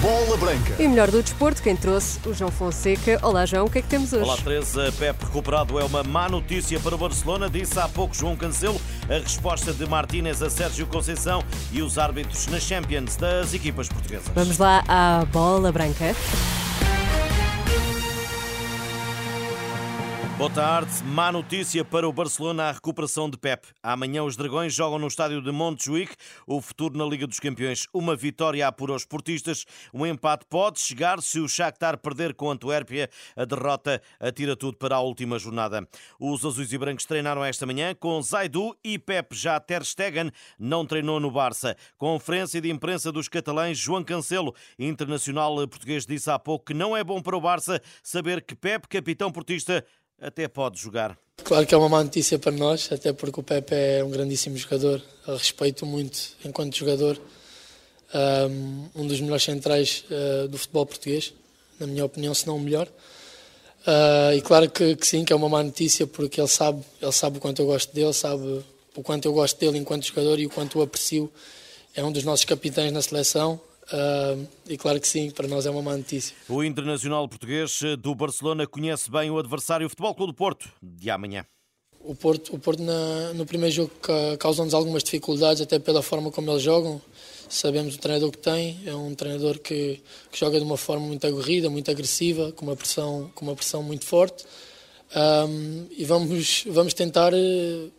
Bola Branca. E melhor do desporto, quem trouxe o João Fonseca. Olá, João, o que é que temos hoje? Olá, Teresa. Pep recuperado é uma má notícia para o Barcelona, disse há pouco João Cancelo. A resposta de Martínez a Sérgio Conceição e os árbitros na Champions das equipas portuguesas. Vamos lá à Bola Branca. Boa tarde. Má notícia para o Barcelona a recuperação de Pep. Amanhã os Dragões jogam no estádio de Montjuic o futuro na Liga dos Campeões. Uma vitória apura os portistas. Um empate pode chegar se o Shakhtar perder com a Antuérpia. A derrota atira tudo para a última jornada. Os azuis e brancos treinaram esta manhã com Zaidu e Pep. Já Ter Stegen não treinou no Barça. Conferência de imprensa dos catalães João Cancelo, internacional português, disse há pouco que não é bom para o Barça saber que Pep, capitão portista, até pode jogar. Claro que é uma má notícia para nós, até porque o Pepe é um grandíssimo jogador. Eu respeito muito enquanto jogador, um dos melhores centrais uh, do futebol português, na minha opinião, se não o melhor. Uh, e claro que, que, sim, que é uma má notícia, porque ele sabe, ele sabe o quanto eu gosto dele, sabe o quanto eu gosto dele enquanto jogador e o quanto o aprecio. É um dos nossos capitães na seleção, Uh, e claro que sim, para nós é uma má notícia. O internacional português do Barcelona conhece bem o adversário, o Futebol Clube do Porto, de amanhã. O Porto, o Porto na, no primeiro jogo causa-nos algumas dificuldades, até pela forma como eles jogam. Sabemos o treinador que tem, é um treinador que, que joga de uma forma muito aguerrida, muito agressiva, com uma pressão, com uma pressão muito forte. Um, e vamos, vamos tentar uh,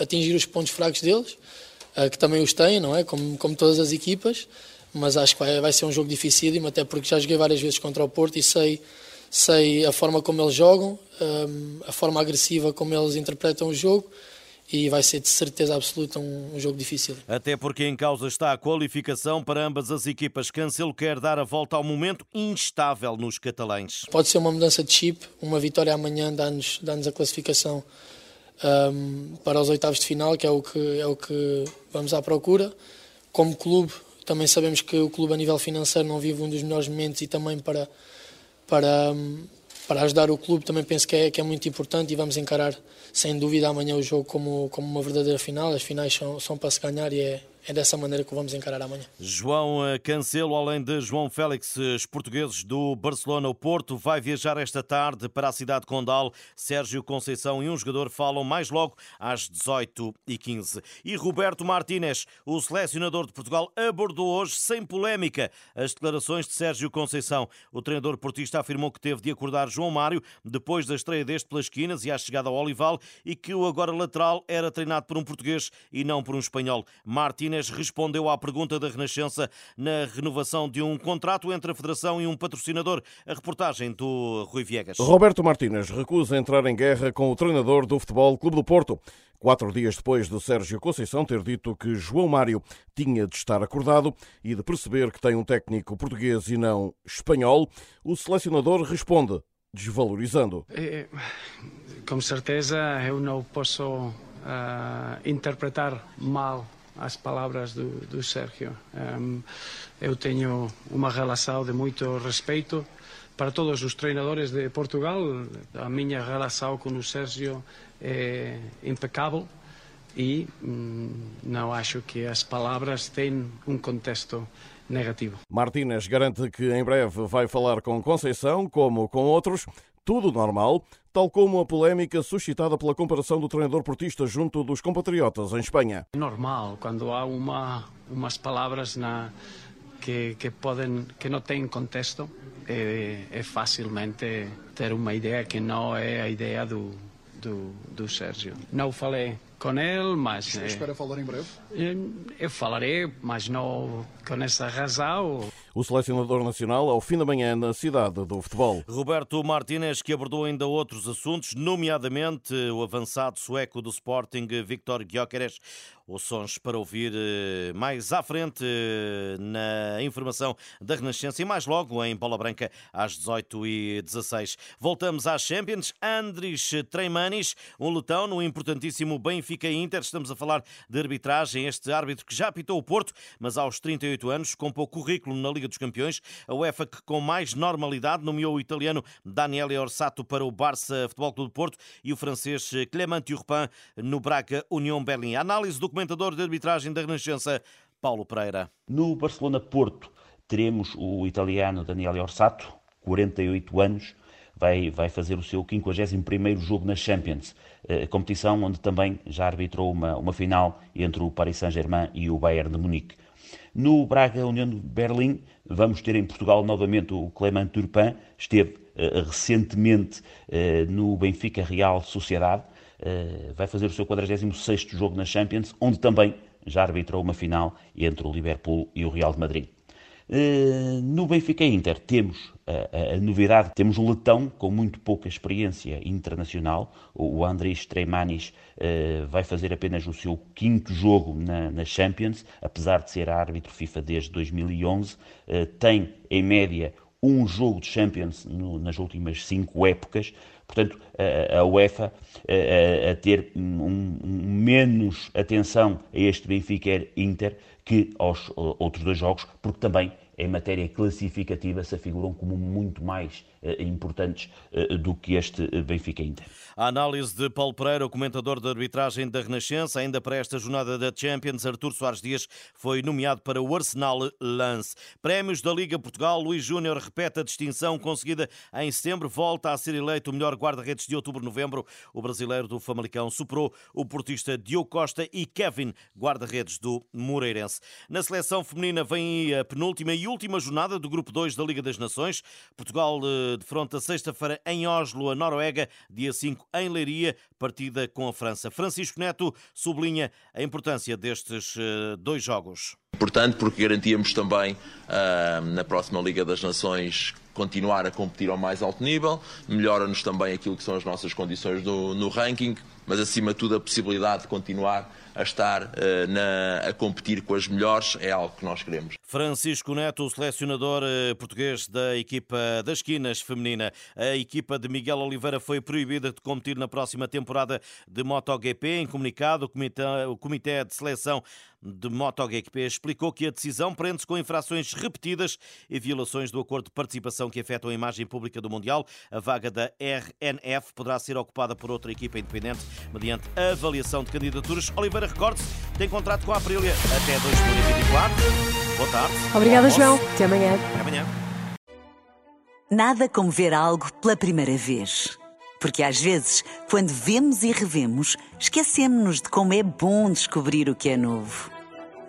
atingir os pontos fracos deles, uh, que também os têm, não é? Como, como todas as equipas mas acho que vai, vai ser um jogo dificílimo, até porque já joguei várias vezes contra o Porto e sei, sei a forma como eles jogam, um, a forma agressiva como eles interpretam o jogo e vai ser de certeza absoluta um, jogo difícil. Até porque em causa está a qualificação para ambas as equipas. Cancelo quer dar a volta ao momento instável nos catalães. Pode ser uma mudança de chip, uma vitória amanhã dá-nos dá a classificação um, para os oitavos de final, que é o que, é o que vamos à procura. Como clube, também sabemos que o clube a nível financeiro não vive um dos melhores momentos e também para, para, para ajudar o clube também penso que é, que é muito importante e vamos encarar sem dúvida amanhã o jogo como, como uma verdadeira final. As finais são, são para se ganhar e é, é dessa maneira que vamos encarar amanhã. João eh, Cancelo, além de João Félix, os portugueses do Barcelona, o Porto, vai viajar esta tarde para a cidade de Condal. Sérgio Conceição e um jogador falam mais logo às 18h15. E Roberto Martínez, o selecionador de Portugal, abordou hoje, sem polémica, as declarações de Sérgio Conceição. O treinador portista afirmou que teve de acordar João Mário depois da estreia deste pelas esquinas e à chegada ao Olival e que o agora lateral era treinado por um português e não por um espanhol. Martínez Martínez respondeu à pergunta da Renascença na renovação de um contrato entre a Federação e um patrocinador. A reportagem do Rui Viegas. Roberto Martínez recusa entrar em guerra com o treinador do Futebol Clube do Porto. Quatro dias depois de Sérgio Conceição ter dito que João Mário tinha de estar acordado e de perceber que tem um técnico português e não espanhol, o selecionador responde, desvalorizando. É, com certeza eu não posso uh, interpretar mal as palavras do, do Sérgio. Um, eu tenho uma relação de muito respeito para todos os treinadores de Portugal. A minha relação com o Sérgio é impecável e hum, não acho que as palavras têm um contexto negativo. Martínez garante que em breve vai falar com Conceição, como com outros, tudo normal, tal como a polémica suscitada pela comparação do treinador portista junto dos compatriotas em Espanha. É normal, quando há uma, umas palavras na, que, que, podem, que não têm contexto, é, é facilmente ter uma ideia que não é a ideia do, do, do Sérgio. Não falei com ele, mas... Você espera falar em breve? Eu falarei, mas não com essa razão. O selecionador nacional ao fim da manhã na cidade do futebol. Roberto Martínez, que abordou ainda outros assuntos, nomeadamente o avançado sueco do Sporting, Victor Gyökeres. Os sons para ouvir eh, mais à frente eh, na informação da Renascença e mais logo em Bola Branca às 18h16. Voltamos às Champions. Andris Treimanis, um letão no importantíssimo Benfica Benfica e Inter. Estamos a falar de arbitragem. Este árbitro que já apitou o Porto, mas aos 38 anos, com pouco currículo na Liga dos Campeões. A UEFA que com mais normalidade nomeou o italiano Daniele Orsato para o Barça Futebol Clube do Porto e o francês Clément Turpin no Braga União Berlim. Análise do comentador de arbitragem da Renascença, Paulo Pereira. No Barcelona-Porto teremos o italiano Daniele Orsato, 48 anos, vai, vai fazer o seu 51º jogo na Champions, eh, competição onde também já arbitrou uma, uma final entre o Paris Saint-Germain e o Bayern de Munique. No Braga União de Berlim, vamos ter em Portugal novamente o Clément Turpin, esteve uh, recentemente uh, no Benfica Real Sociedade, uh, vai fazer o seu 46º jogo na Champions, onde também já arbitrou uma final entre o Liverpool e o Real de Madrid. Eh, no Benfica Inter temos a, a, a, novidade, temos um letão com muito pouca experiência internacional, o, o Andrés Treimanis uh, vai fazer apenas o seu quinto jogo na, na, Champions, apesar de ser árbitro FIFA desde 2011, uh, eh, tem em média um jogo de Champions no, nas últimas cinco épocas, portanto a, a UEFA a, ter um, um, menos atenção a este Benfica Inter que aos outros dois jogos, porque também em matéria classificativa se afiguram como muito mais eh, importantes eh, do que este eh, Benfica Inter. A análise de Paulo Pereira, o comentador de arbitragem da Renascença, ainda para esta jornada da Champions, Artur Soares Dias foi nomeado para o Arsenal Lance. Prémios da Liga Portugal, Luís Júnior repete a distinção conseguida em setembro, volta a ser eleito o melhor guarda-redes de outubro-novembro. O brasileiro do Famalicão superou o portista Diogo Costa e Kevin, guarda-redes do Moreirense. Na seleção feminina vem a penúltima e última jornada do Grupo 2 da Liga das Nações. Portugal defronta sexta-feira em Oslo, a Noruega, dia 5 em Leiria, partida com a França. Francisco Neto sublinha a importância destes eh, dois jogos. Importante porque garantíamos também uh, na próxima Liga das Nações continuar a competir ao mais alto nível, melhora-nos também aquilo que são as nossas condições do, no ranking, mas acima de tudo a possibilidade de continuar a estar uh, na, a competir com as melhores é algo que nós queremos. Francisco Neto, selecionador uh, português da equipa das esquinas feminina. A equipa de Miguel Oliveira foi proibida de competir na próxima temporada de MotoGP. Em comunicado, o comitê, o comitê de seleção de MotoGP explicou que a decisão prende-se com infrações repetidas e violações do acordo de participação que afetam a imagem pública do Mundial. A vaga da RNF poderá ser ocupada por outra equipa independente mediante avaliação de candidaturas. Oliveira recorde-se, tem contrato com a Aprilia até 2024. Boa tarde. Obrigada, João. Até amanhã. Até amanhã. Nada como ver algo pela primeira vez. Porque às vezes, quando vemos e revemos, esquecemos-nos de como é bom descobrir o que é novo.